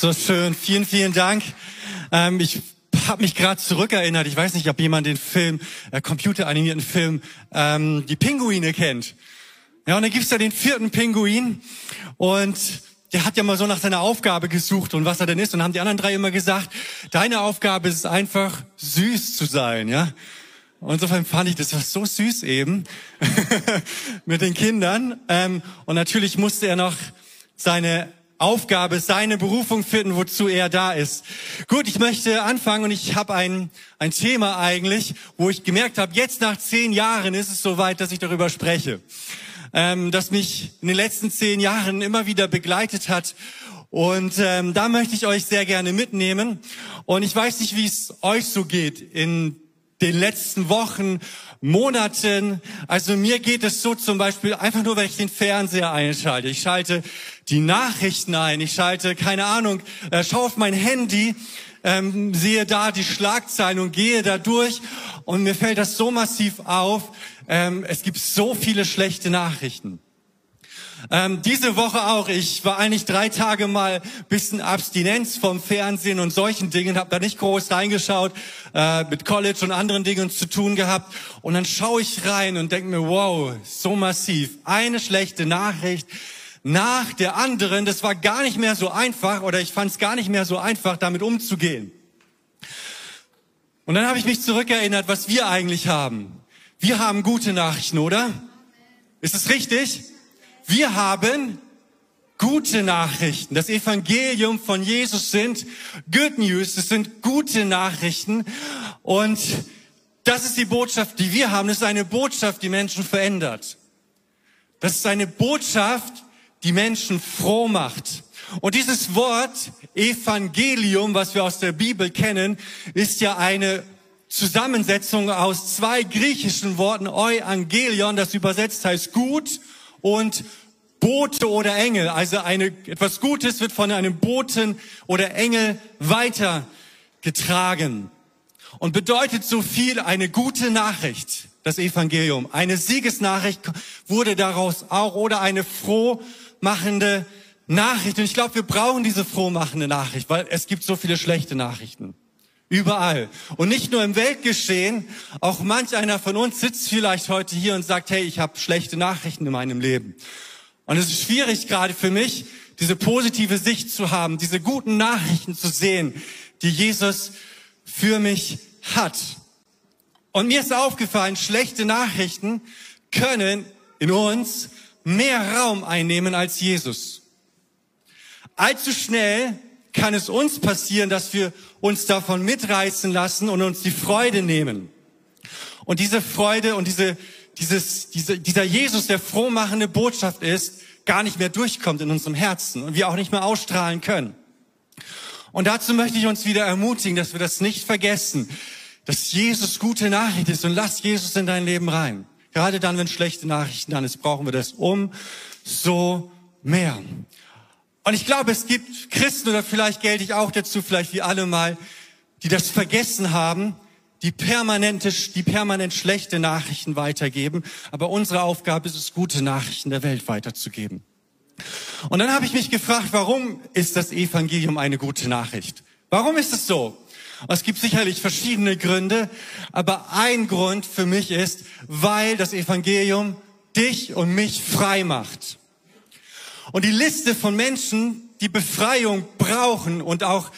So schön. Vielen, vielen Dank. Ähm, ich habe mich gerade zurückerinnert. Ich weiß nicht, ob jemand den Film, äh, computeranimierten Film, ähm, die Pinguine kennt. Ja, und dann gibt's da den vierten Pinguin und der hat ja mal so nach seiner Aufgabe gesucht und was er denn ist. Und haben die anderen drei immer gesagt, deine Aufgabe ist einfach, süß zu sein, ja. Und insofern fand ich das war so süß eben mit den Kindern. Ähm, und natürlich musste er noch seine Aufgabe, seine Berufung finden, wozu er da ist. Gut, ich möchte anfangen und ich habe ein, ein Thema eigentlich, wo ich gemerkt habe, jetzt nach zehn Jahren ist es soweit, dass ich darüber spreche, ähm, das mich in den letzten zehn Jahren immer wieder begleitet hat. Und ähm, da möchte ich euch sehr gerne mitnehmen. Und ich weiß nicht, wie es euch so geht in den letzten Wochen, Monaten. Also mir geht es so zum Beispiel einfach nur, wenn ich den Fernseher einschalte. Ich schalte die Nachrichten ein. Ich schalte, keine Ahnung, äh, schaue auf mein Handy, ähm, sehe da die Schlagzeilen und gehe da durch. Und mir fällt das so massiv auf. Ähm, es gibt so viele schlechte Nachrichten. Ähm, diese Woche auch. Ich war eigentlich drei Tage mal bisschen Abstinenz vom Fernsehen und solchen Dingen, habe da nicht groß reingeschaut, äh, mit College und anderen Dingen zu tun gehabt. Und dann schaue ich rein und denke mir, wow, so massiv. Eine schlechte Nachricht nach der anderen. Das war gar nicht mehr so einfach oder ich fand es gar nicht mehr so einfach, damit umzugehen. Und dann habe ich mich zurückerinnert, was wir eigentlich haben. Wir haben gute Nachrichten, oder? Ist es richtig? Wir haben gute Nachrichten. Das Evangelium von Jesus sind Good News. Es sind gute Nachrichten. Und das ist die Botschaft, die wir haben. Das ist eine Botschaft, die Menschen verändert. Das ist eine Botschaft, die Menschen froh macht. Und dieses Wort Evangelium, was wir aus der Bibel kennen, ist ja eine Zusammensetzung aus zwei griechischen Worten, Euangelion, das übersetzt heißt gut und Bote oder Engel. Also eine, etwas Gutes wird von einem Boten oder Engel weitergetragen und bedeutet so viel eine gute Nachricht das Evangelium. Eine Siegesnachricht wurde daraus auch oder eine frohmachende Nachricht. Und ich glaube, wir brauchen diese frohmachende Nachricht, weil es gibt so viele schlechte Nachrichten. Überall. Und nicht nur im Weltgeschehen, auch manch einer von uns sitzt vielleicht heute hier und sagt, hey, ich habe schlechte Nachrichten in meinem Leben. Und es ist schwierig gerade für mich, diese positive Sicht zu haben, diese guten Nachrichten zu sehen, die Jesus für mich hat. Und mir ist aufgefallen, schlechte Nachrichten können in uns mehr Raum einnehmen als Jesus. Allzu schnell kann es uns passieren, dass wir uns davon mitreißen lassen und uns die Freude nehmen. Und diese Freude und diese, dieses, diese, dieser Jesus, der frohmachende Botschaft ist, gar nicht mehr durchkommt in unserem Herzen und wir auch nicht mehr ausstrahlen können. Und dazu möchte ich uns wieder ermutigen, dass wir das nicht vergessen, dass Jesus gute Nachricht ist und lass Jesus in dein Leben rein. Gerade dann, wenn schlechte Nachrichten dann ist, brauchen wir das umso mehr. Und ich glaube, es gibt Christen, oder vielleicht gelte ich auch dazu, vielleicht wie alle mal, die das vergessen haben, die permanente, die permanent schlechte Nachrichten weitergeben. Aber unsere Aufgabe ist es, gute Nachrichten der Welt weiterzugeben. Und dann habe ich mich gefragt, warum ist das Evangelium eine gute Nachricht? Warum ist es so? Es gibt sicherlich verschiedene Gründe, aber ein Grund für mich ist, weil das Evangelium dich und mich frei macht. Und die Liste von Menschen, die Befreiung brauchen und auch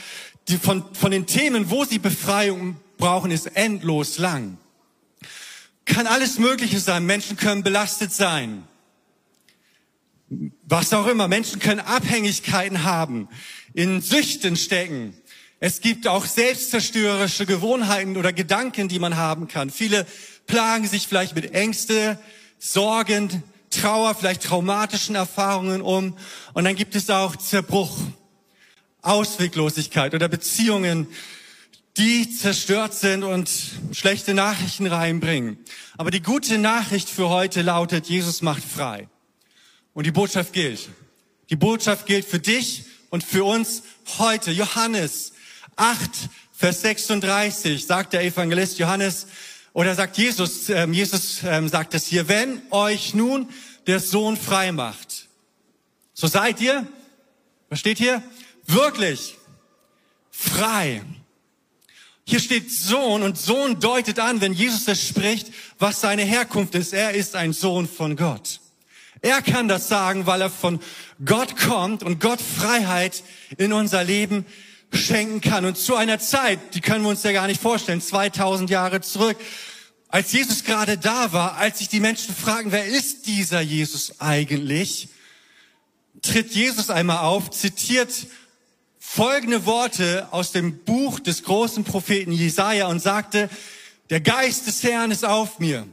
die von, von den Themen, wo sie Befreiung brauchen, ist endlos lang. Kann alles Mögliche sein. Menschen können belastet sein. Was auch immer. Menschen können Abhängigkeiten haben, in Süchten stecken. Es gibt auch selbstzerstörerische Gewohnheiten oder Gedanken, die man haben kann. Viele plagen sich vielleicht mit Ängste, Sorgen, Trauer, vielleicht traumatischen Erfahrungen um. Und dann gibt es auch Zerbruch, Ausweglosigkeit oder Beziehungen, die zerstört sind und schlechte Nachrichten reinbringen. Aber die gute Nachricht für heute lautet, Jesus macht frei. Und die Botschaft gilt. Die Botschaft gilt für dich und für uns heute. Johannes 8, Vers 36 sagt der Evangelist Johannes, oder sagt Jesus, ähm, Jesus ähm, sagt es hier, wenn euch nun der Sohn frei macht, so seid ihr, was steht hier? wirklich frei. Hier steht Sohn und Sohn deutet an, wenn Jesus das spricht, was seine Herkunft ist. Er ist ein Sohn von Gott. Er kann das sagen, weil er von Gott kommt und Gott Freiheit in unser Leben schenken kann. Und zu einer Zeit, die können wir uns ja gar nicht vorstellen, 2000 Jahre zurück, als Jesus gerade da war, als sich die Menschen fragen, wer ist dieser Jesus eigentlich, tritt Jesus einmal auf, zitiert folgende Worte aus dem Buch des großen Propheten Jesaja und sagte, der Geist des Herrn ist auf mir,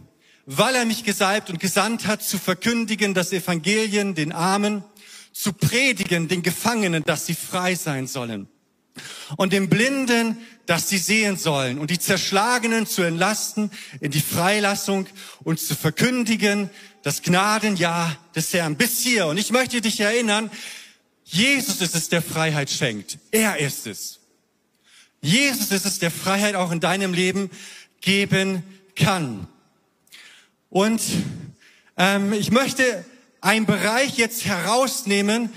weil er mich gesalbt und gesandt hat, zu verkündigen das Evangelien den Armen, zu predigen den Gefangenen, dass sie frei sein sollen und den Blinden, dass sie sehen sollen und die Zerschlagenen zu entlasten in die Freilassung und zu verkündigen das Gnadenjahr des Herrn bis hier. Und ich möchte dich erinnern, Jesus ist es, der Freiheit schenkt. Er ist es. Jesus ist es, der Freiheit auch in deinem Leben geben kann. Und ähm, ich möchte einen Bereich jetzt herausnehmen,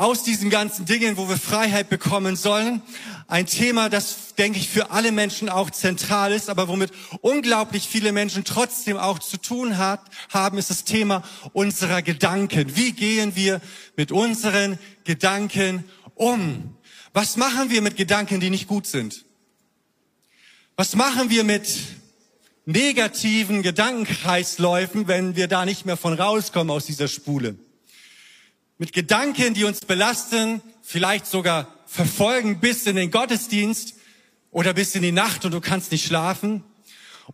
aus diesen ganzen Dingen, wo wir Freiheit bekommen sollen. Ein Thema, das, denke ich, für alle Menschen auch zentral ist, aber womit unglaublich viele Menschen trotzdem auch zu tun hat, haben, ist das Thema unserer Gedanken. Wie gehen wir mit unseren Gedanken um? Was machen wir mit Gedanken, die nicht gut sind? Was machen wir mit negativen Gedankenkreisläufen, wenn wir da nicht mehr von rauskommen aus dieser Spule? Mit Gedanken, die uns belasten, vielleicht sogar verfolgen bis in den Gottesdienst oder bis in die Nacht und du kannst nicht schlafen.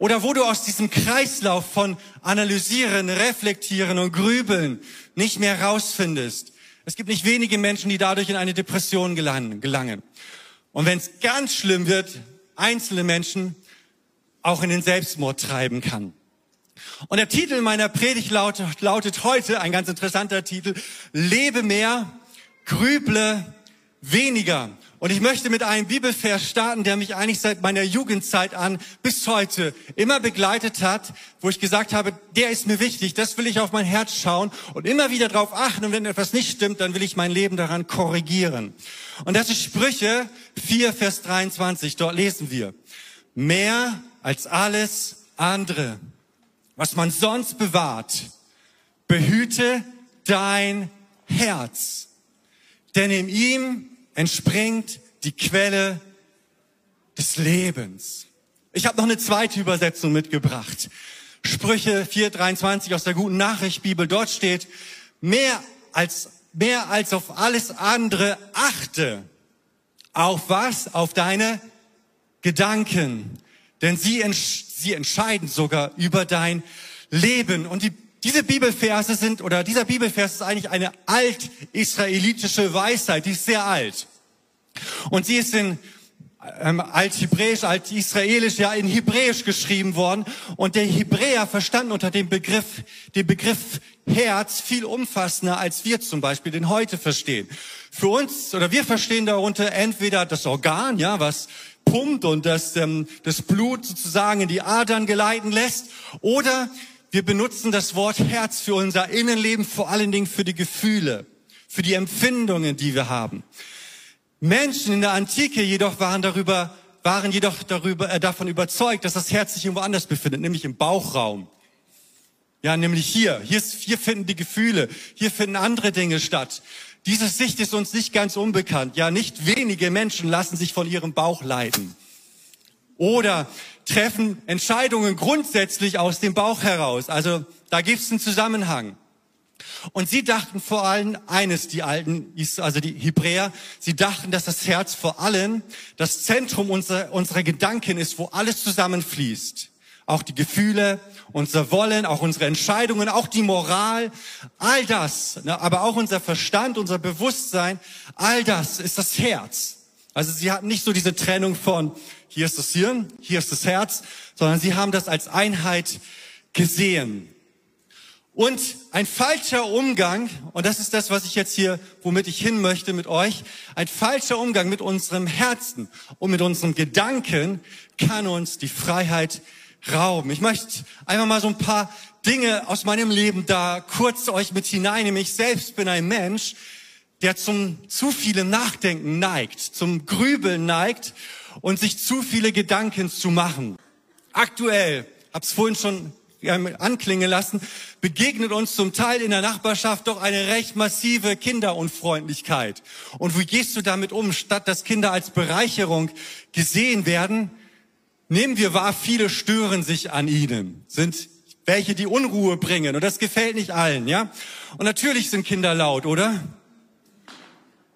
Oder wo du aus diesem Kreislauf von analysieren, reflektieren und grübeln nicht mehr rausfindest. Es gibt nicht wenige Menschen, die dadurch in eine Depression gelangen. Und wenn es ganz schlimm wird, einzelne Menschen auch in den Selbstmord treiben kann. Und der Titel meiner Predigt lautet, lautet heute, ein ganz interessanter Titel, Lebe mehr, grüble weniger. Und ich möchte mit einem Bibelvers starten, der mich eigentlich seit meiner Jugendzeit an bis heute immer begleitet hat, wo ich gesagt habe, der ist mir wichtig, das will ich auf mein Herz schauen und immer wieder darauf achten. Und wenn etwas nicht stimmt, dann will ich mein Leben daran korrigieren. Und das ist Sprüche 4, Vers 23. Dort lesen wir, mehr als alles andere was man sonst bewahrt, behüte dein Herz, denn in ihm entspringt die Quelle des Lebens. Ich habe noch eine zweite Übersetzung mitgebracht. Sprüche 4:23 aus der guten Nachricht Bibel. Dort steht: Mehr als mehr als auf alles andere achte. Auf was? Auf deine Gedanken, denn sie sie entscheiden sogar über dein Leben. Und die, diese Bibelverse sind, oder dieser Bibelvers ist eigentlich eine alt-israelitische Weisheit, die ist sehr alt. Und sie ist in ähm, Althebräisch, Altisraelisch, ja in Hebräisch geschrieben worden. Und der Hebräer verstand unter dem Begriff, den Begriff Herz viel umfassender, als wir zum Beispiel den heute verstehen. Für uns, oder wir verstehen darunter entweder das Organ, ja, was pumpt und das, ähm, das Blut sozusagen in die Adern geleiten lässt. Oder wir benutzen das Wort Herz für unser Innenleben, vor allen Dingen für die Gefühle, für die Empfindungen, die wir haben. Menschen in der Antike jedoch waren darüber, waren jedoch darüber, äh, davon überzeugt, dass das Herz sich irgendwo anders befindet, nämlich im Bauchraum. Ja, nämlich hier. Hier, ist, hier finden die Gefühle, hier finden andere Dinge statt. Diese Sicht ist uns nicht ganz unbekannt. Ja, nicht wenige Menschen lassen sich von ihrem Bauch leiten. Oder treffen Entscheidungen grundsätzlich aus dem Bauch heraus. Also da gibt es einen Zusammenhang. Und sie dachten vor allem eines, die alten, also die Hebräer, sie dachten, dass das Herz vor allem das Zentrum unserer, unserer Gedanken ist, wo alles zusammenfließt. Auch die Gefühle, unser Wollen, auch unsere Entscheidungen, auch die Moral, all das, ne, aber auch unser Verstand, unser Bewusstsein, all das ist das Herz. Also sie hatten nicht so diese Trennung von hier ist das Hirn, hier ist das Herz, sondern sie haben das als Einheit gesehen. Und ein falscher Umgang, und das ist das, was ich jetzt hier, womit ich hin möchte mit euch, ein falscher Umgang mit unserem Herzen und mit unseren Gedanken kann uns die Freiheit rauben. Ich möchte einfach mal so ein paar Dinge aus meinem Leben da kurz euch mit hineinnehmen. Ich selbst bin ein Mensch, der zum zu vielem Nachdenken neigt, zum Grübeln neigt und sich zu viele Gedanken zu machen. Aktuell, hab's vorhin schon anklingen lassen, begegnet uns zum Teil in der Nachbarschaft doch eine recht massive Kinderunfreundlichkeit. Und wie gehst du damit um? Statt dass Kinder als Bereicherung gesehen werden, nehmen wir wahr, viele stören sich an ihnen, sind welche, die Unruhe bringen. Und das gefällt nicht allen, ja? Und natürlich sind Kinder laut, oder?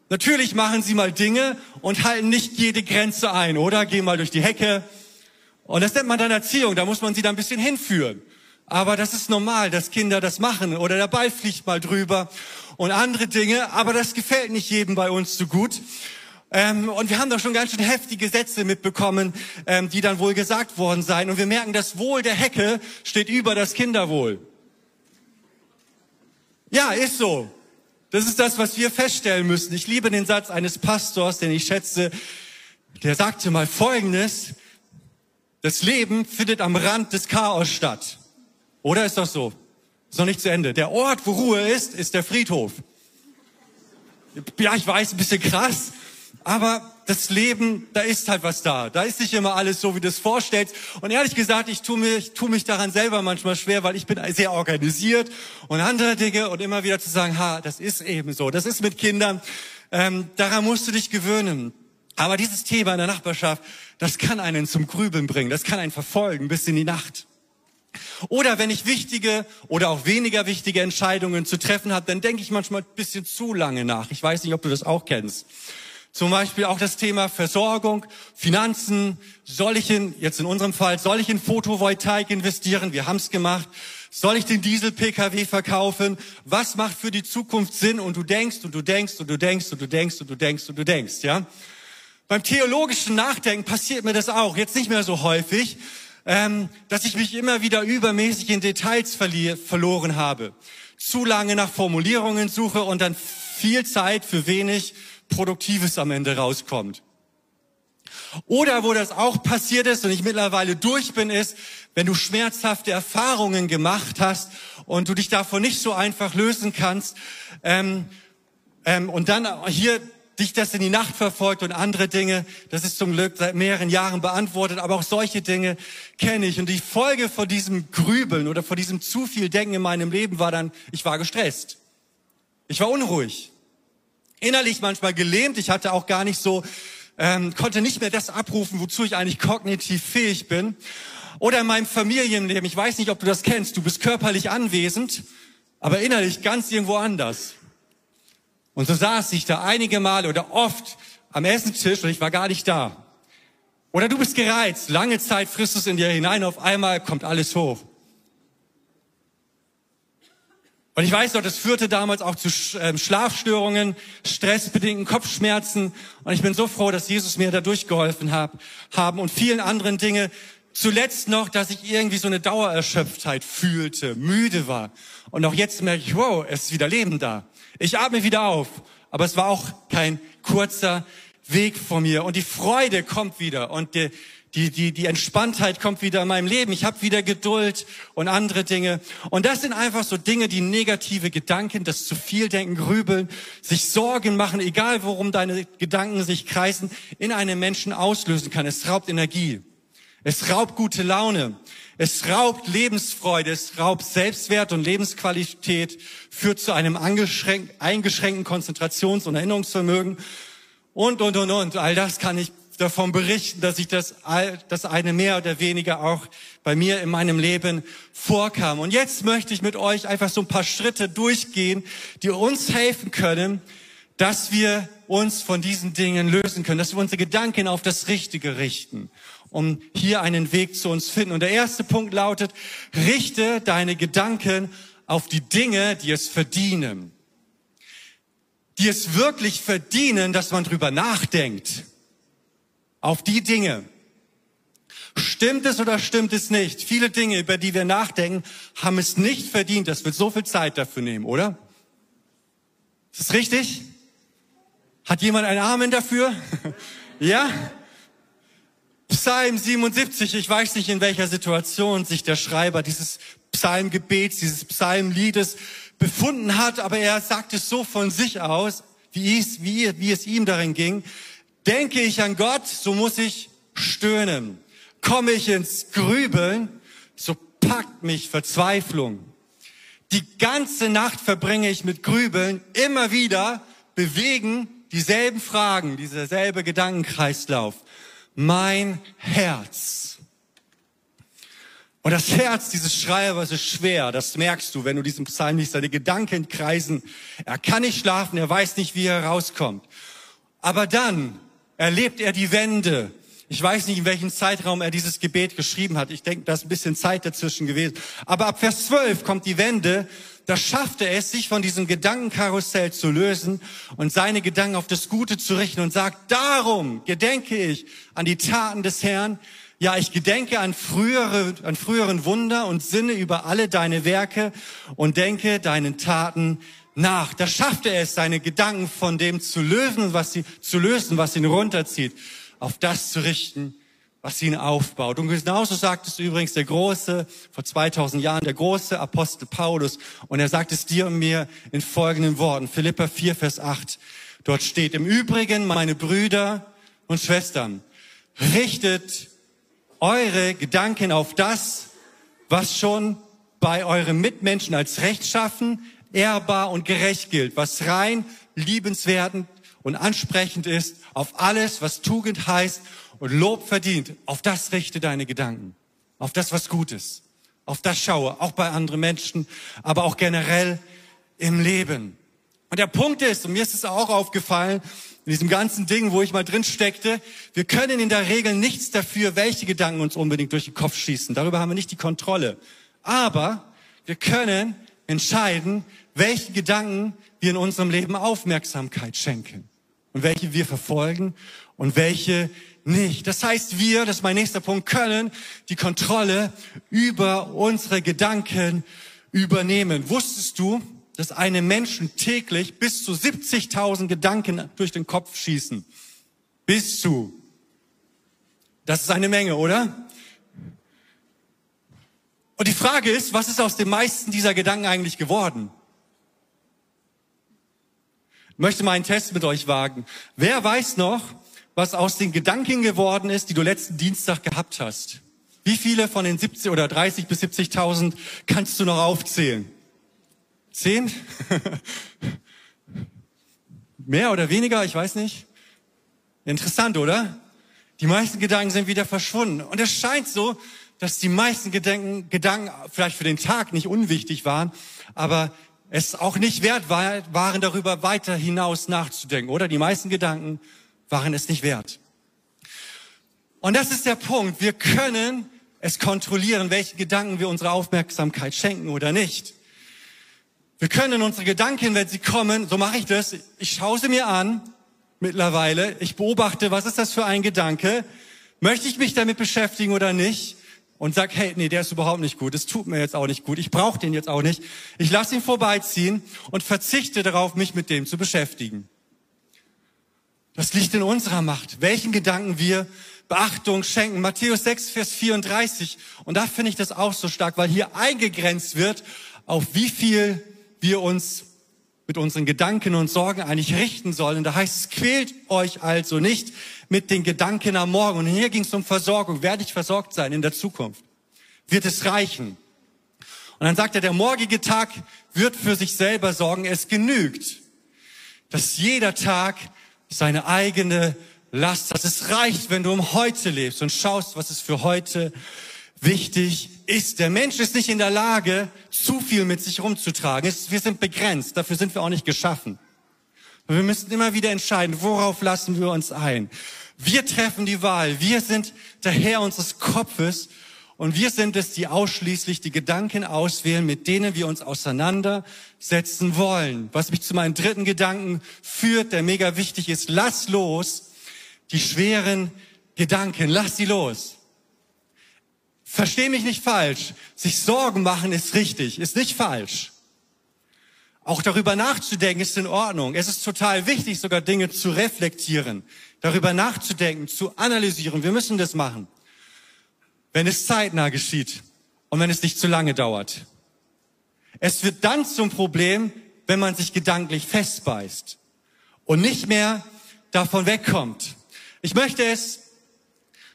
Natürlich machen sie mal Dinge und halten nicht jede Grenze ein, oder? Gehen mal durch die Hecke. Und das nennt man dann Erziehung, da muss man sie dann ein bisschen hinführen. Aber das ist normal, dass Kinder das machen oder der Ball fliegt mal drüber und andere Dinge. Aber das gefällt nicht jedem bei uns so gut. Ähm, und wir haben doch schon ganz schön heftige Sätze mitbekommen, ähm, die dann wohl gesagt worden seien. Und wir merken, das Wohl der Hecke steht über das Kinderwohl. Ja, ist so. Das ist das, was wir feststellen müssen. Ich liebe den Satz eines Pastors, den ich schätze. Der sagte mal Folgendes. Das Leben findet am Rand des Chaos statt. Oder ist das so? Ist noch nicht zu Ende. Der Ort, wo Ruhe ist, ist der Friedhof. Ja, ich weiß, ein bisschen krass. Aber das Leben, da ist halt was da. Da ist nicht immer alles so, wie du es vorstellst. Und ehrlich gesagt, ich tue mich, tue mich daran selber manchmal schwer, weil ich bin sehr organisiert und andere Dinge und immer wieder zu sagen, ha, das ist eben so. Das ist mit Kindern. Ähm, daran musst du dich gewöhnen. Aber dieses Thema in der Nachbarschaft, das kann einen zum Grübeln bringen. Das kann einen verfolgen bis in die Nacht. Oder wenn ich wichtige oder auch weniger wichtige Entscheidungen zu treffen habe, dann denke ich manchmal ein bisschen zu lange nach. Ich weiß nicht, ob du das auch kennst. Zum Beispiel auch das Thema Versorgung, Finanzen. Soll ich in, jetzt in unserem Fall, soll ich in Photovoltaik investieren? Wir haben es gemacht. Soll ich den Diesel-Pkw verkaufen? Was macht für die Zukunft Sinn? Und du denkst und du denkst und du denkst und du denkst und du denkst und du denkst, ja? Beim theologischen Nachdenken passiert mir das auch. Jetzt nicht mehr so häufig, ähm, dass ich mich immer wieder übermäßig in Details verloren habe. Zu lange nach Formulierungen suche und dann viel Zeit für wenig Produktives am Ende rauskommt. Oder wo das auch passiert ist und ich mittlerweile durch bin, ist, wenn du schmerzhafte Erfahrungen gemacht hast und du dich davon nicht so einfach lösen kannst ähm, ähm, und dann hier dich das in die Nacht verfolgt und andere Dinge, das ist zum Glück seit mehreren Jahren beantwortet, aber auch solche Dinge kenne ich. Und die Folge von diesem Grübeln oder von diesem zu viel Denken in meinem Leben war dann, ich war gestresst. Ich war unruhig innerlich manchmal gelähmt. Ich hatte auch gar nicht so, ähm, konnte nicht mehr das abrufen, wozu ich eigentlich kognitiv fähig bin. Oder in meinem Familienleben. Ich weiß nicht, ob du das kennst. Du bist körperlich anwesend, aber innerlich ganz irgendwo anders. Und so saß ich da einige Male oder oft am Essenstisch und ich war gar nicht da. Oder du bist gereizt, lange Zeit frisst es in dir hinein, auf einmal kommt alles hoch. Und ich weiß noch, das führte damals auch zu ähm, Schlafstörungen, stressbedingten Kopfschmerzen. Und ich bin so froh, dass Jesus mir da durchgeholfen hat, haben und vielen anderen Dinge. Zuletzt noch, dass ich irgendwie so eine Dauererschöpftheit fühlte, müde war. Und auch jetzt merke ich, wow, es ist wieder Leben da. Ich atme wieder auf. Aber es war auch kein kurzer Weg von mir. Und die Freude kommt wieder. Und die, die, die, die Entspanntheit kommt wieder in meinem Leben. Ich habe wieder Geduld und andere Dinge. Und das sind einfach so Dinge, die negative Gedanken, das zu viel denken, grübeln, sich Sorgen machen, egal worum deine Gedanken sich kreisen, in einem Menschen auslösen kann. Es raubt Energie. Es raubt gute Laune. Es raubt Lebensfreude. Es raubt Selbstwert und Lebensqualität, führt zu einem eingeschränkten Konzentrations- und Erinnerungsvermögen und, und, und, und. All das kann ich davon berichten, dass ich das, das eine mehr oder weniger auch bei mir in meinem Leben vorkam. Und jetzt möchte ich mit euch einfach so ein paar Schritte durchgehen, die uns helfen können, dass wir uns von diesen Dingen lösen können, dass wir unsere Gedanken auf das Richtige richten, um hier einen Weg zu uns finden. Und der erste Punkt lautet, richte deine Gedanken auf die Dinge, die es verdienen. Die es wirklich verdienen, dass man drüber nachdenkt auf die Dinge. Stimmt es oder stimmt es nicht? Viele Dinge, über die wir nachdenken, haben es nicht verdient, dass wir so viel Zeit dafür nehmen, oder? Ist das richtig? Hat jemand einen Amen dafür? ja? Psalm 77, ich weiß nicht, in welcher Situation sich der Schreiber dieses Psalmgebets, dieses Psalmliedes befunden hat, aber er sagt es so von sich aus, wie es, wie, wie es ihm darin ging. Denke ich an Gott, so muss ich stöhnen. Komme ich ins Grübeln, so packt mich Verzweiflung. Die ganze Nacht verbringe ich mit Grübeln, immer wieder bewegen dieselben Fragen, dieser selbe Gedankenkreislauf. Mein Herz. Und das Herz dieses Schreibers ist schwer, das merkst du, wenn du diesen Psalm liest, seine Gedanken kreisen. Er kann nicht schlafen, er weiß nicht, wie er rauskommt. Aber dann erlebt er die Wende. Ich weiß nicht, in welchem Zeitraum er dieses Gebet geschrieben hat. Ich denke, da ist ein bisschen Zeit dazwischen gewesen. Aber ab Vers 12 kommt die Wende. Da schafft er es, sich von diesem Gedankenkarussell zu lösen und seine Gedanken auf das Gute zu richten und sagt, darum gedenke ich an die Taten des Herrn. Ja, ich gedenke an frühere, an früheren Wunder und sinne über alle deine Werke und denke deinen Taten nach. Da schafft er es, seine Gedanken von dem zu lösen, was sie, zu lösen, was ihn runterzieht, auf das zu richten, was ihn aufbaut. Und genauso sagt es übrigens der große, vor 2000 Jahren, der große Apostel Paulus. Und er sagt es dir und mir in folgenden Worten. Philippa 4, Vers 8. Dort steht, im Übrigen, meine Brüder und Schwestern, richtet eure Gedanken auf das, was schon bei euren Mitmenschen als rechtschaffen, ehrbar und gerecht gilt, was rein, liebenswertend und ansprechend ist, auf alles, was Tugend heißt und Lob verdient. Auf das richte deine Gedanken. Auf das, was gut ist. Auf das schaue, auch bei anderen Menschen, aber auch generell im Leben. Und der Punkt ist, und mir ist es auch aufgefallen, in diesem ganzen Ding, wo ich mal drin steckte, wir können in der Regel nichts dafür, welche Gedanken uns unbedingt durch den Kopf schießen. Darüber haben wir nicht die Kontrolle. Aber wir können entscheiden, welchen Gedanken wir in unserem Leben Aufmerksamkeit schenken und welche wir verfolgen und welche nicht. Das heißt, wir, das ist mein nächster Punkt, können die Kontrolle über unsere Gedanken übernehmen. Wusstest du, dass einem Menschen täglich bis zu 70.000 Gedanken durch den Kopf schießen? Bis zu. Das ist eine Menge, oder? Und die Frage ist, was ist aus den meisten dieser Gedanken eigentlich geworden? Möchte mal einen Test mit euch wagen. Wer weiß noch, was aus den Gedanken geworden ist, die du letzten Dienstag gehabt hast? Wie viele von den 70 oder 30 bis 70.000 kannst du noch aufzählen? Zehn? Mehr oder weniger? Ich weiß nicht. Interessant, oder? Die meisten Gedanken sind wieder verschwunden. Und es scheint so, dass die meisten Gedanken, Gedanken vielleicht für den Tag nicht unwichtig waren, aber es auch nicht wert war, waren, darüber weiter hinaus nachzudenken. Oder die meisten Gedanken waren es nicht wert. Und das ist der Punkt. Wir können es kontrollieren, welche Gedanken wir unsere Aufmerksamkeit schenken oder nicht. Wir können unsere Gedanken, wenn sie kommen, so mache ich das, ich schaue sie mir an mittlerweile, ich beobachte, was ist das für ein Gedanke, möchte ich mich damit beschäftigen oder nicht? Und sag, hey, nee, der ist überhaupt nicht gut, es tut mir jetzt auch nicht gut, ich brauche den jetzt auch nicht. Ich lasse ihn vorbeiziehen und verzichte darauf, mich mit dem zu beschäftigen. Das liegt in unserer Macht, welchen Gedanken wir Beachtung schenken. Matthäus 6, Vers 34. Und da finde ich das auch so stark, weil hier eingegrenzt wird, auf wie viel wir uns mit unseren Gedanken und Sorgen eigentlich richten sollen. Da heißt es, quält euch also nicht mit den Gedanken am Morgen. Und hier ging es um Versorgung. Werde ich versorgt sein in der Zukunft? Wird es reichen? Und dann sagt er, der morgige Tag wird für sich selber sorgen. Es genügt, dass jeder Tag seine eigene Last hat. Es reicht, wenn du um heute lebst und schaust, was es für heute wichtig ist. Der Mensch ist nicht in der Lage, zu viel mit sich rumzutragen. Wir sind begrenzt, dafür sind wir auch nicht geschaffen. Wir müssen immer wieder entscheiden, worauf lassen wir uns ein. Wir treffen die Wahl. Wir sind der Herr unseres Kopfes und wir sind es, die ausschließlich die Gedanken auswählen, mit denen wir uns auseinandersetzen wollen. Was mich zu meinem dritten Gedanken führt, der mega wichtig ist. Lass los die schweren Gedanken. Lass sie los. Versteh mich nicht falsch. Sich Sorgen machen ist richtig, ist nicht falsch. Auch darüber nachzudenken ist in Ordnung. Es ist total wichtig, sogar Dinge zu reflektieren, darüber nachzudenken, zu analysieren. Wir müssen das machen, wenn es zeitnah geschieht und wenn es nicht zu lange dauert. Es wird dann zum Problem, wenn man sich gedanklich festbeißt und nicht mehr davon wegkommt. Ich möchte es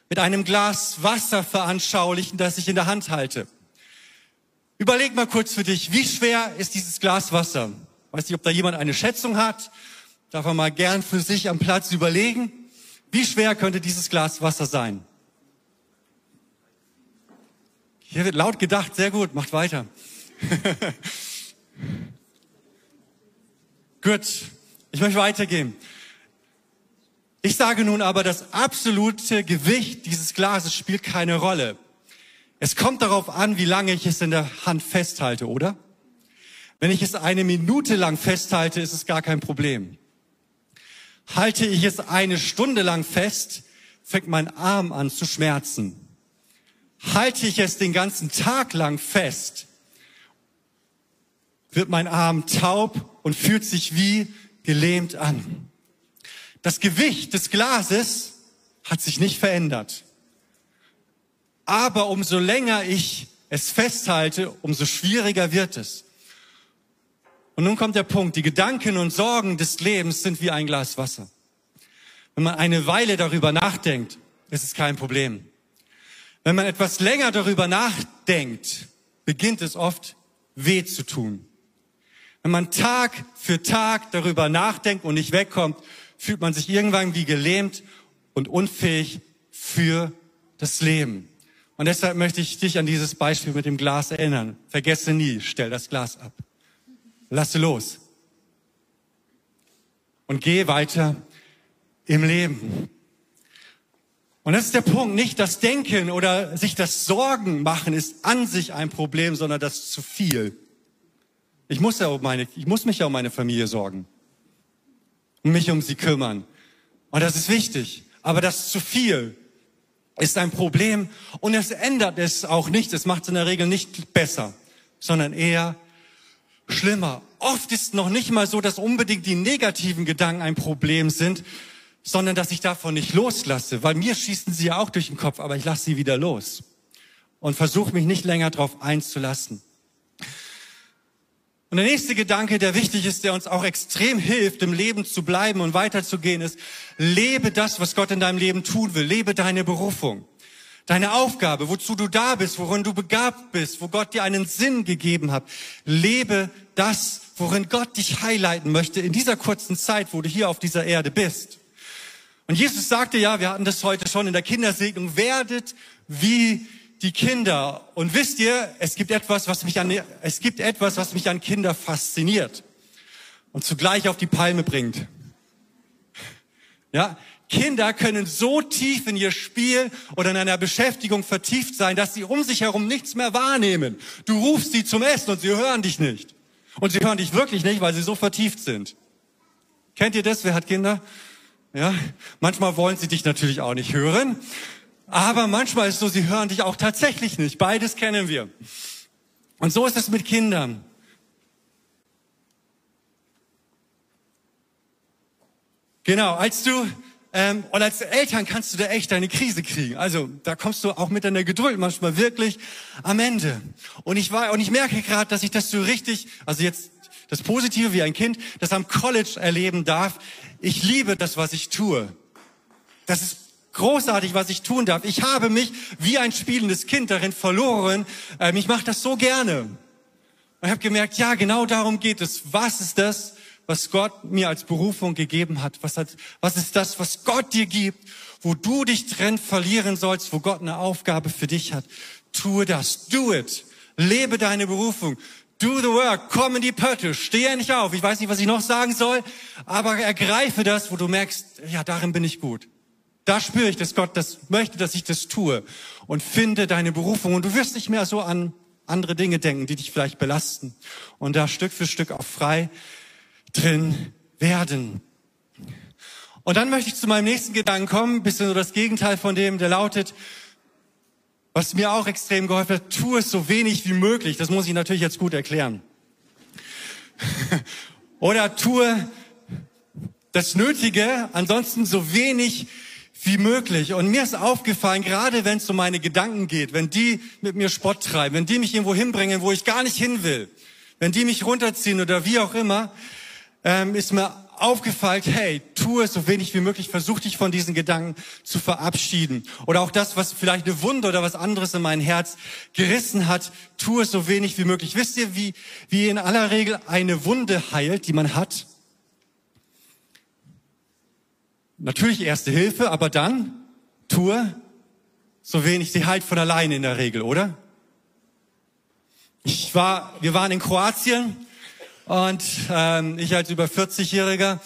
mit einem Glas Wasser veranschaulichen, das ich in der Hand halte. Überleg mal kurz für dich, wie schwer ist dieses Glas Wasser? Weiß nicht, ob da jemand eine Schätzung hat. Darf man mal gern für sich am Platz überlegen. Wie schwer könnte dieses Glas Wasser sein? Hier wird laut gedacht, sehr gut, macht weiter. gut, ich möchte weitergehen. Ich sage nun aber, das absolute Gewicht dieses Glases spielt keine Rolle. Es kommt darauf an, wie lange ich es in der Hand festhalte, oder? Wenn ich es eine Minute lang festhalte, ist es gar kein Problem. Halte ich es eine Stunde lang fest, fängt mein Arm an zu schmerzen. Halte ich es den ganzen Tag lang fest, wird mein Arm taub und fühlt sich wie gelähmt an. Das Gewicht des Glases hat sich nicht verändert. Aber umso länger ich es festhalte, umso schwieriger wird es. Und nun kommt der Punkt, die Gedanken und Sorgen des Lebens sind wie ein Glas Wasser. Wenn man eine Weile darüber nachdenkt, ist es kein Problem. Wenn man etwas länger darüber nachdenkt, beginnt es oft weh zu tun. Wenn man Tag für Tag darüber nachdenkt und nicht wegkommt, fühlt man sich irgendwann wie gelähmt und unfähig für das Leben. Und deshalb möchte ich dich an dieses Beispiel mit dem Glas erinnern. Vergesse nie, stell das Glas ab. Lasse los. Und geh weiter im Leben. Und das ist der Punkt. Nicht das Denken oder sich das Sorgen machen ist an sich ein Problem, sondern das zu viel. Ich muss ja um meine, ich muss mich ja um meine Familie sorgen. Mich um sie kümmern. Und das ist wichtig. Aber das zu viel ist ein Problem. Und es ändert es auch nicht. Es macht es in der Regel nicht besser, sondern eher schlimmer. Oft ist noch nicht mal so, dass unbedingt die negativen Gedanken ein Problem sind, sondern dass ich davon nicht loslasse, weil mir schießen sie ja auch durch den Kopf, aber ich lasse sie wieder los und versuche mich nicht länger darauf einzulassen. Und der nächste Gedanke, der wichtig ist, der uns auch extrem hilft, im Leben zu bleiben und weiterzugehen, ist, lebe das, was Gott in deinem Leben tun will. Lebe deine Berufung deine Aufgabe, wozu du da bist, worin du begabt bist, wo Gott dir einen Sinn gegeben hat. Lebe das, worin Gott dich highlighten möchte in dieser kurzen Zeit, wo du hier auf dieser Erde bist. Und Jesus sagte ja, wir hatten das heute schon in der Kindersegnung, werdet wie die Kinder. Und wisst ihr, es gibt etwas, was mich an, es gibt etwas, was mich an Kinder fasziniert und zugleich auf die Palme bringt. Ja, Kinder können so tief in ihr Spiel oder in einer Beschäftigung vertieft sein, dass sie um sich herum nichts mehr wahrnehmen. Du rufst sie zum Essen und sie hören dich nicht. Und sie hören dich wirklich nicht, weil sie so vertieft sind. Kennt ihr das? Wer hat Kinder? Ja, manchmal wollen sie dich natürlich auch nicht hören, aber manchmal ist es so, sie hören dich auch tatsächlich nicht. Beides kennen wir. Und so ist es mit Kindern. Genau, als du ähm, und als Eltern kannst du da echt deine Krise kriegen. Also da kommst du auch mit deiner Geduld manchmal wirklich am Ende. Und ich war und ich merke gerade, dass ich das so richtig, also jetzt das Positive wie ein Kind, das am College erleben darf. Ich liebe das, was ich tue. Das ist großartig, was ich tun darf. Ich habe mich wie ein spielendes Kind darin verloren. Ähm, ich mache das so gerne. Und habe gemerkt, ja, genau darum geht es. Was ist das, was Gott mir als Berufung gegeben hat? Was, hat, was ist das, was Gott dir gibt, wo du dich drin verlieren sollst, wo Gott eine Aufgabe für dich hat? Tue das. Do it. Lebe deine Berufung. Do the work. Komm in die Pötte. Steh endlich auf. Ich weiß nicht, was ich noch sagen soll, aber ergreife das, wo du merkst, ja, darin bin ich gut. Da spüre ich, dass Gott das möchte, dass ich das tue. Und finde deine Berufung. Und du wirst nicht mehr so an andere Dinge denken, die dich vielleicht belasten. Und da Stück für Stück auch frei drin werden. Und dann möchte ich zu meinem nächsten Gedanken kommen, bisschen so das Gegenteil von dem, der lautet, was mir auch extrem geholfen hat, tu es so wenig wie möglich. Das muss ich natürlich jetzt gut erklären. Oder tue das Nötige, ansonsten so wenig wie möglich. Und mir ist aufgefallen, gerade wenn es um meine Gedanken geht, wenn die mit mir Spott treiben, wenn die mich irgendwo hinbringen, wo ich gar nicht hin will, wenn die mich runterziehen oder wie auch immer, ähm, ist mir aufgefallen, hey, tu es so wenig wie möglich, versuch dich von diesen Gedanken zu verabschieden. Oder auch das, was vielleicht eine Wunde oder was anderes in mein Herz gerissen hat, tu es so wenig wie möglich. Wisst ihr, wie, wie in aller Regel eine Wunde heilt, die man hat? Natürlich erste Hilfe, aber dann tue so wenig. Sie heilt von alleine in der Regel, oder? Ich war, wir waren in Kroatien und ähm, ich als über 40-Jähriger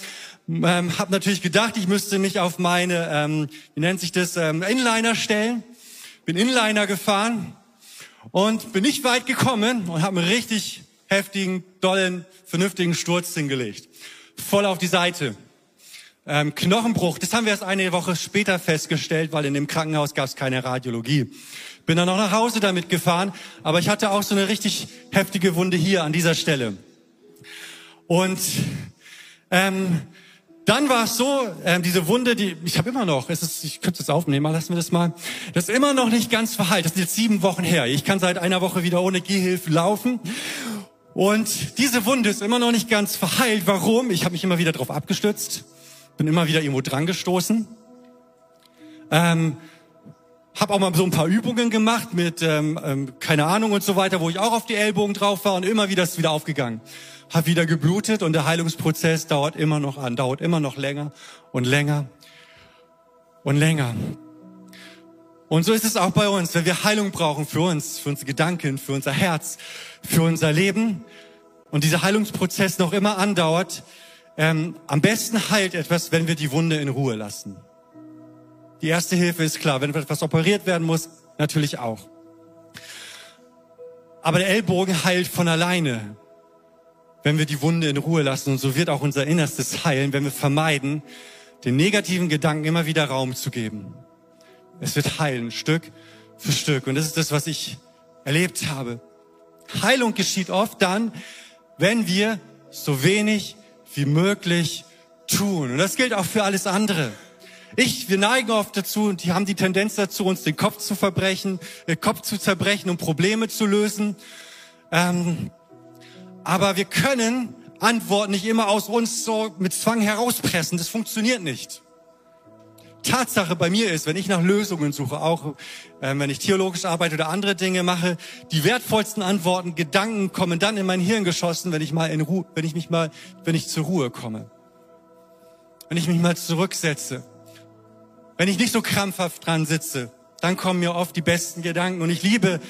ähm, habe natürlich gedacht, ich müsste mich auf meine, ähm, wie nennt sich das, ähm, Inliner stellen. Bin Inliner gefahren und bin nicht weit gekommen und habe einen richtig heftigen, dollen, vernünftigen Sturz hingelegt. Voll auf die Seite. Ähm, Knochenbruch, das haben wir erst eine Woche später festgestellt, weil in dem Krankenhaus gab es keine Radiologie. Bin dann noch nach Hause damit gefahren, aber ich hatte auch so eine richtig heftige Wunde hier an dieser Stelle. Und ähm, dann war es so, ähm, diese Wunde, die ich habe immer noch, es ist, ich könnte es aufnehmen, lassen wir das mal. Das ist immer noch nicht ganz verheilt. Das ist jetzt sieben Wochen her. Ich kann seit einer Woche wieder ohne Gehhilfe laufen. Und diese Wunde ist immer noch nicht ganz verheilt. Warum? Ich habe mich immer wieder drauf abgestützt, bin immer wieder irgendwo dran gestoßen. Ähm, habe auch mal so ein paar Übungen gemacht mit ähm, ähm, keine Ahnung und so weiter, wo ich auch auf die Ellbogen drauf war und immer wieder ist wieder aufgegangen habe wieder geblutet und der Heilungsprozess dauert immer noch an, dauert immer noch länger und länger und länger. Und so ist es auch bei uns, wenn wir Heilung brauchen für uns, für unsere Gedanken, für unser Herz, für unser Leben und dieser Heilungsprozess noch immer andauert, ähm, am besten heilt etwas, wenn wir die Wunde in Ruhe lassen. Die erste Hilfe ist klar, wenn etwas operiert werden muss, natürlich auch. Aber der Ellbogen heilt von alleine wenn wir die Wunde in Ruhe lassen. Und so wird auch unser Innerstes heilen, wenn wir vermeiden, den negativen Gedanken immer wieder Raum zu geben. Es wird heilen, Stück für Stück. Und das ist das, was ich erlebt habe. Heilung geschieht oft dann, wenn wir so wenig wie möglich tun. Und das gilt auch für alles andere. Ich, wir neigen oft dazu und die haben die Tendenz dazu, uns den Kopf zu verbrechen, den Kopf zu zerbrechen, um Probleme zu lösen. Ähm, aber wir können Antworten nicht immer aus uns so mit Zwang herauspressen. Das funktioniert nicht. Tatsache bei mir ist, wenn ich nach Lösungen suche, auch äh, wenn ich theologisch arbeite oder andere Dinge mache, die wertvollsten Antworten, Gedanken kommen dann in mein Hirn geschossen, wenn ich mal in Ruhe, wenn ich mich mal, wenn ich zur Ruhe komme. Wenn ich mich mal zurücksetze. Wenn ich nicht so krampfhaft dran sitze, dann kommen mir oft die besten Gedanken. Und ich liebe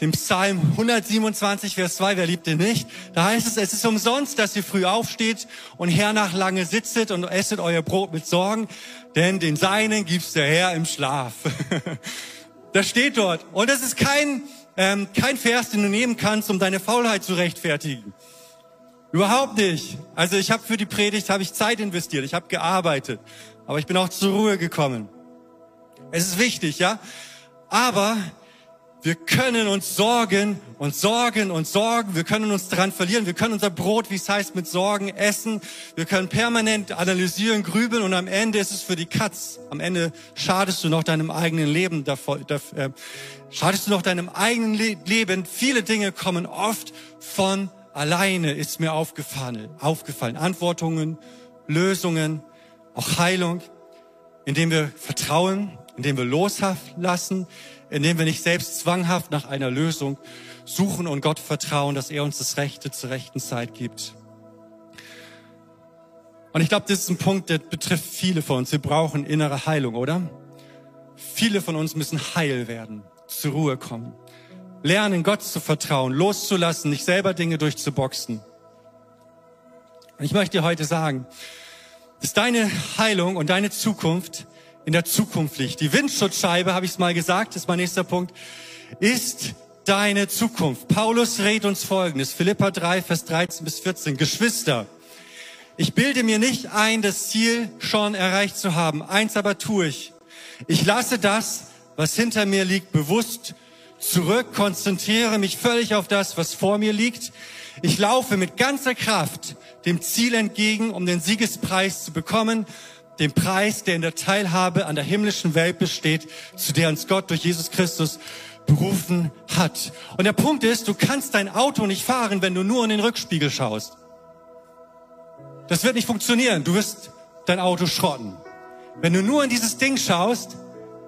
den Psalm 127, Vers 2, wer liebt den nicht? Da heißt es, es ist umsonst, dass ihr früh aufsteht und hernach lange sitzet und esset euer Brot mit Sorgen, denn den Seinen gibt's der Herr im Schlaf. das steht dort. Und das ist kein, ähm, kein Vers, den du nehmen kannst, um deine Faulheit zu rechtfertigen. Überhaupt nicht. Also ich habe für die Predigt habe ich Zeit investiert, ich habe gearbeitet, aber ich bin auch zur Ruhe gekommen. Es ist wichtig, ja. Aber wir können uns sorgen und sorgen und sorgen. Wir können uns daran verlieren. Wir können unser Brot, wie es heißt, mit Sorgen essen. Wir können permanent analysieren, grübeln und am Ende ist es für die Katz. Am Ende schadest du noch deinem eigenen Leben davor, äh, schadest du noch deinem eigenen Le Leben. Viele Dinge kommen oft von alleine, ist mir aufgefallen. Aufgefallen. Antwortungen, Lösungen, auch Heilung, indem wir vertrauen, indem wir loslassen, indem wir nicht selbst zwanghaft nach einer Lösung suchen und Gott vertrauen, dass er uns das Rechte zur rechten Zeit gibt. Und ich glaube, das ist ein Punkt, der betrifft viele von uns. Wir brauchen innere Heilung, oder? Viele von uns müssen heil werden, zur Ruhe kommen, lernen, Gott zu vertrauen, loszulassen, nicht selber Dinge durchzuboxen. Und ich möchte dir heute sagen, dass deine Heilung und deine Zukunft in der Zukunft liegt. Die Windschutzscheibe, habe ich es mal gesagt, ist mein nächster Punkt, ist deine Zukunft. Paulus rät uns Folgendes, Philippa 3, Vers 13 bis 14. Geschwister, ich bilde mir nicht ein, das Ziel schon erreicht zu haben. Eins aber tue ich. Ich lasse das, was hinter mir liegt, bewusst zurück, konzentriere mich völlig auf das, was vor mir liegt. Ich laufe mit ganzer Kraft dem Ziel entgegen, um den Siegespreis zu bekommen, den Preis, der in der Teilhabe an der himmlischen Welt besteht, zu der uns Gott durch Jesus Christus berufen hat. Und der Punkt ist, du kannst dein Auto nicht fahren, wenn du nur in den Rückspiegel schaust. Das wird nicht funktionieren. Du wirst dein Auto schrotten. Wenn du nur in dieses Ding schaust,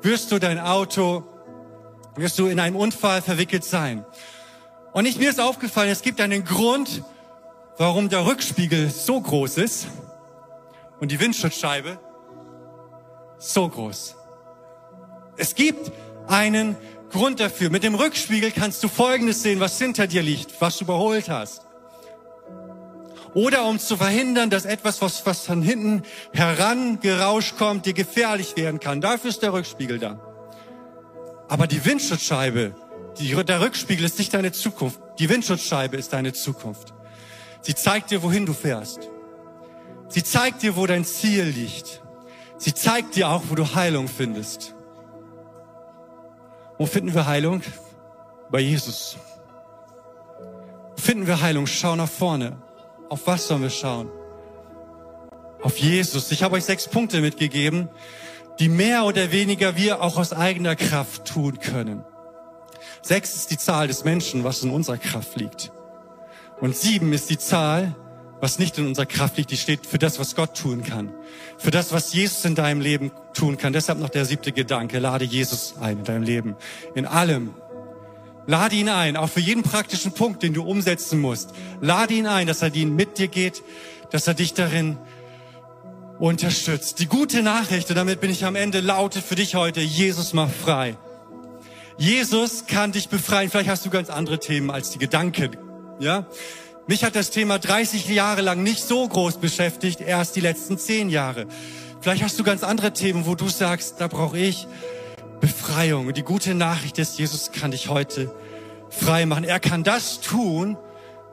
wirst du dein Auto, wirst du in einem Unfall verwickelt sein. Und ich, mir ist aufgefallen, es gibt einen Grund, warum der Rückspiegel so groß ist und die Windschutzscheibe so groß. Es gibt einen Grund dafür. Mit dem Rückspiegel kannst du Folgendes sehen, was hinter dir liegt, was du überholt hast. Oder um zu verhindern, dass etwas, was, was von hinten herangerauscht kommt, dir gefährlich werden kann. Dafür ist der Rückspiegel da. Aber die Windschutzscheibe, die, der Rückspiegel ist nicht deine Zukunft. Die Windschutzscheibe ist deine Zukunft. Sie zeigt dir, wohin du fährst. Sie zeigt dir, wo dein Ziel liegt. Sie zeigt dir auch, wo du Heilung findest. Wo finden wir Heilung? Bei Jesus. Wo finden wir Heilung? Schau nach vorne. Auf was sollen wir schauen? Auf Jesus. Ich habe euch sechs Punkte mitgegeben, die mehr oder weniger wir auch aus eigener Kraft tun können. Sechs ist die Zahl des Menschen, was in unserer Kraft liegt. Und sieben ist die Zahl, was nicht in unserer Kraft liegt, die steht für das, was Gott tun kann. Für das, was Jesus in deinem Leben tun kann. Deshalb noch der siebte Gedanke. Lade Jesus ein in deinem Leben. In allem. Lade ihn ein, auch für jeden praktischen Punkt, den du umsetzen musst. Lade ihn ein, dass er mit dir geht, dass er dich darin unterstützt. Die gute Nachricht, und damit bin ich am Ende, lautet für dich heute, Jesus macht frei. Jesus kann dich befreien. Vielleicht hast du ganz andere Themen als die Gedanken. Ja? Mich hat das Thema 30 Jahre lang nicht so groß beschäftigt, erst die letzten 10 Jahre. Vielleicht hast du ganz andere Themen, wo du sagst, da brauche ich Befreiung. Und die gute Nachricht ist, Jesus kann dich heute frei machen. Er kann das tun,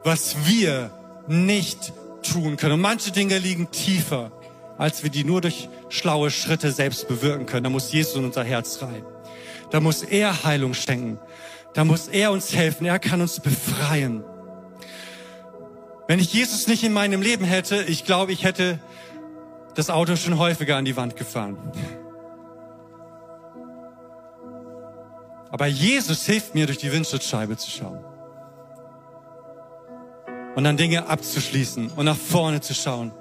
was wir nicht tun können. Und manche Dinge liegen tiefer, als wir die nur durch schlaue Schritte selbst bewirken können. Da muss Jesus in unser Herz rein. Da muss er Heilung schenken. Da muss er uns helfen. Er kann uns befreien. Wenn ich Jesus nicht in meinem Leben hätte, ich glaube, ich hätte das Auto schon häufiger an die Wand gefahren. Aber Jesus hilft mir, durch die Windschutzscheibe zu schauen. Und dann Dinge abzuschließen und nach vorne zu schauen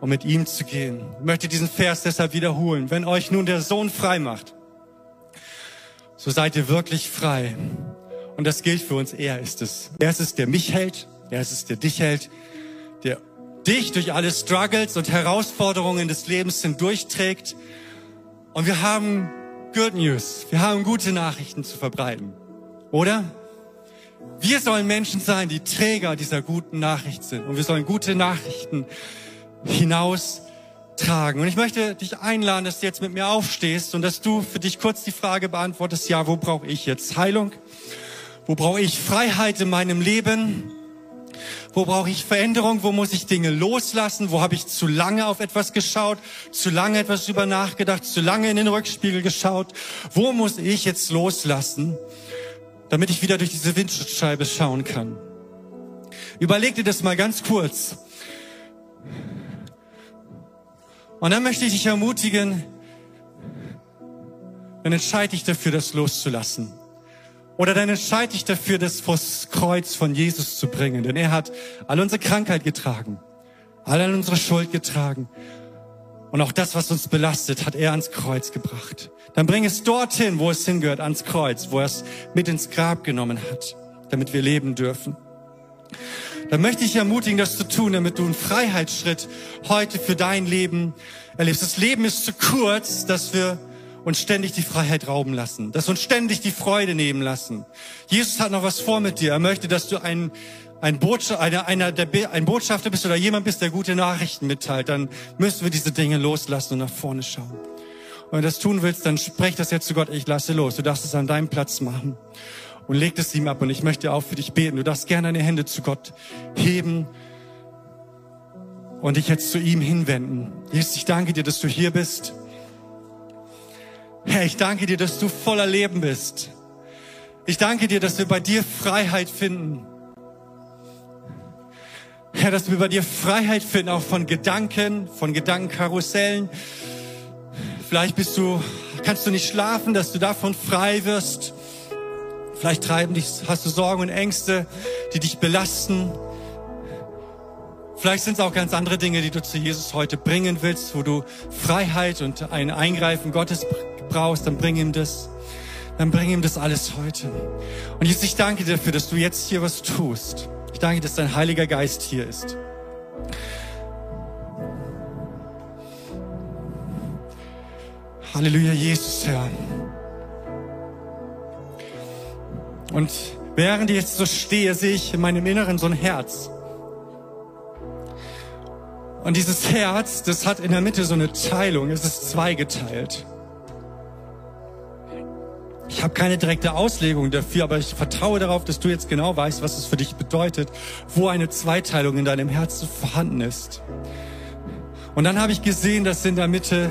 und mit ihm zu gehen. Ich möchte diesen Vers deshalb wiederholen. Wenn euch nun der Sohn frei macht, so seid ihr wirklich frei. Und das gilt für uns. Er ist es. Er ist es, der mich hält. Ist es, der dich hält. Der dich durch alle Struggles und Herausforderungen des Lebens hindurchträgt. Und wir haben Good News. Wir haben gute Nachrichten zu verbreiten. Oder? Wir sollen Menschen sein, die Träger dieser guten Nachricht sind. Und wir sollen gute Nachrichten hinaustragen. Und ich möchte dich einladen, dass du jetzt mit mir aufstehst und dass du für dich kurz die Frage beantwortest, ja, wo brauche ich jetzt Heilung? Wo brauche ich Freiheit in meinem Leben? Wo brauche ich Veränderung? Wo muss ich Dinge loslassen? Wo habe ich zu lange auf etwas geschaut? Zu lange etwas über nachgedacht? Zu lange in den Rückspiegel geschaut? Wo muss ich jetzt loslassen, damit ich wieder durch diese Windschutzscheibe schauen kann? Überleg dir das mal ganz kurz. Und dann möchte ich dich ermutigen, dann entscheide dich dafür, das loszulassen. Oder dann entscheide dich dafür, das vors Kreuz von Jesus zu bringen. Denn er hat all unsere Krankheit getragen, all unsere Schuld getragen. Und auch das, was uns belastet, hat er ans Kreuz gebracht. Dann bring es dorthin, wo es hingehört, ans Kreuz, wo er es mit ins Grab genommen hat, damit wir leben dürfen. Dann möchte ich ermutigen, das zu tun, damit du einen Freiheitsschritt heute für dein Leben erlebst. Das Leben ist zu kurz, dass wir uns ständig die Freiheit rauben lassen, dass uns ständig die Freude nehmen lassen. Jesus hat noch was vor mit dir. Er möchte, dass du ein, ein, Botschaft, einer, einer der, ein Botschafter bist oder jemand bist, der gute Nachrichten mitteilt. Dann müssen wir diese Dinge loslassen und nach vorne schauen. Und wenn du das tun willst, dann sprech das jetzt zu Gott, ich lasse los. Du darfst es an deinem Platz machen und leg es ihm ab. Und ich möchte auch für dich beten. Du darfst gerne deine Hände zu Gott heben und dich jetzt zu ihm hinwenden. Jesus, ich danke dir, dass du hier bist. Herr, ich danke dir, dass du voller Leben bist. Ich danke dir, dass wir bei dir Freiheit finden. Herr, dass wir bei dir Freiheit finden, auch von Gedanken, von Gedankenkarussellen. Vielleicht bist du, kannst du nicht schlafen, dass du davon frei wirst. Vielleicht treiben dich, hast du Sorgen und Ängste, die dich belasten. Vielleicht sind es auch ganz andere Dinge, die du zu Jesus heute bringen willst, wo du Freiheit und ein Eingreifen Gottes brauchst, dann bring ihm das. Dann bring ihm das alles heute. Und Jesus, ich danke dir dafür, dass du jetzt hier was tust. Ich danke, dass dein Heiliger Geist hier ist. Halleluja, Jesus, Herr. Und während ich jetzt so stehe, sehe ich in meinem Inneren so ein Herz. Und dieses Herz, das hat in der Mitte so eine Teilung, es ist zweigeteilt. Ich habe keine direkte Auslegung dafür, aber ich vertraue darauf, dass du jetzt genau weißt, was es für dich bedeutet, wo eine Zweiteilung in deinem Herzen vorhanden ist. Und dann habe ich gesehen, dass in der Mitte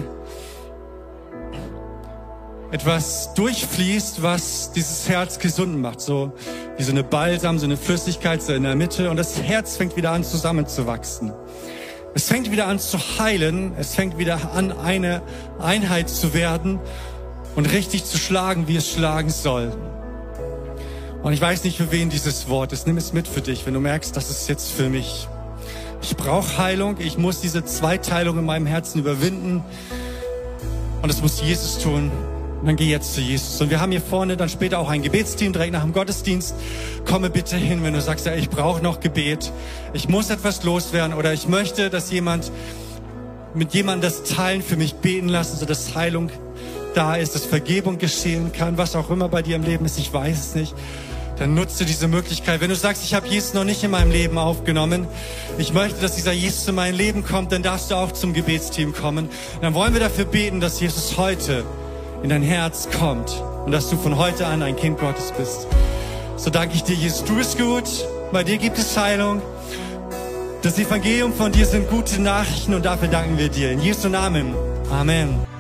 etwas durchfließt, was dieses Herz gesund macht. So wie so eine Balsam, so eine Flüssigkeit so in der Mitte. Und das Herz fängt wieder an zusammenzuwachsen. Es fängt wieder an zu heilen. Es fängt wieder an, eine Einheit zu werden und richtig zu schlagen, wie es schlagen soll. Und ich weiß nicht, für wen dieses Wort ist. Nimm es mit für dich, wenn du merkst, das ist jetzt für mich. Ich brauche Heilung. Ich muss diese Zweiteilung in meinem Herzen überwinden. Und das muss Jesus tun. Und dann geh jetzt zu Jesus. Und wir haben hier vorne dann später auch ein Gebetsteam direkt nach dem Gottesdienst. Komme bitte hin, wenn du sagst, ja, ich brauche noch Gebet. Ich muss etwas loswerden oder ich möchte, dass jemand mit jemandem das teilen, für mich beten lassen, sodass Heilung da ist, dass Vergebung geschehen kann, was auch immer bei dir im Leben ist, ich weiß es nicht. Dann nutze diese Möglichkeit. Wenn du sagst, ich habe Jesus noch nicht in meinem Leben aufgenommen, ich möchte, dass dieser Jesus in mein Leben kommt, dann darfst du auch zum Gebetsteam kommen. Dann wollen wir dafür beten, dass Jesus heute in dein Herz kommt und dass du von heute an ein Kind Gottes bist. So danke ich dir, Jesus. Du bist gut. Bei dir gibt es Heilung. Das Evangelium von dir sind gute Nachrichten und dafür danken wir dir. In Jesu Namen. Amen.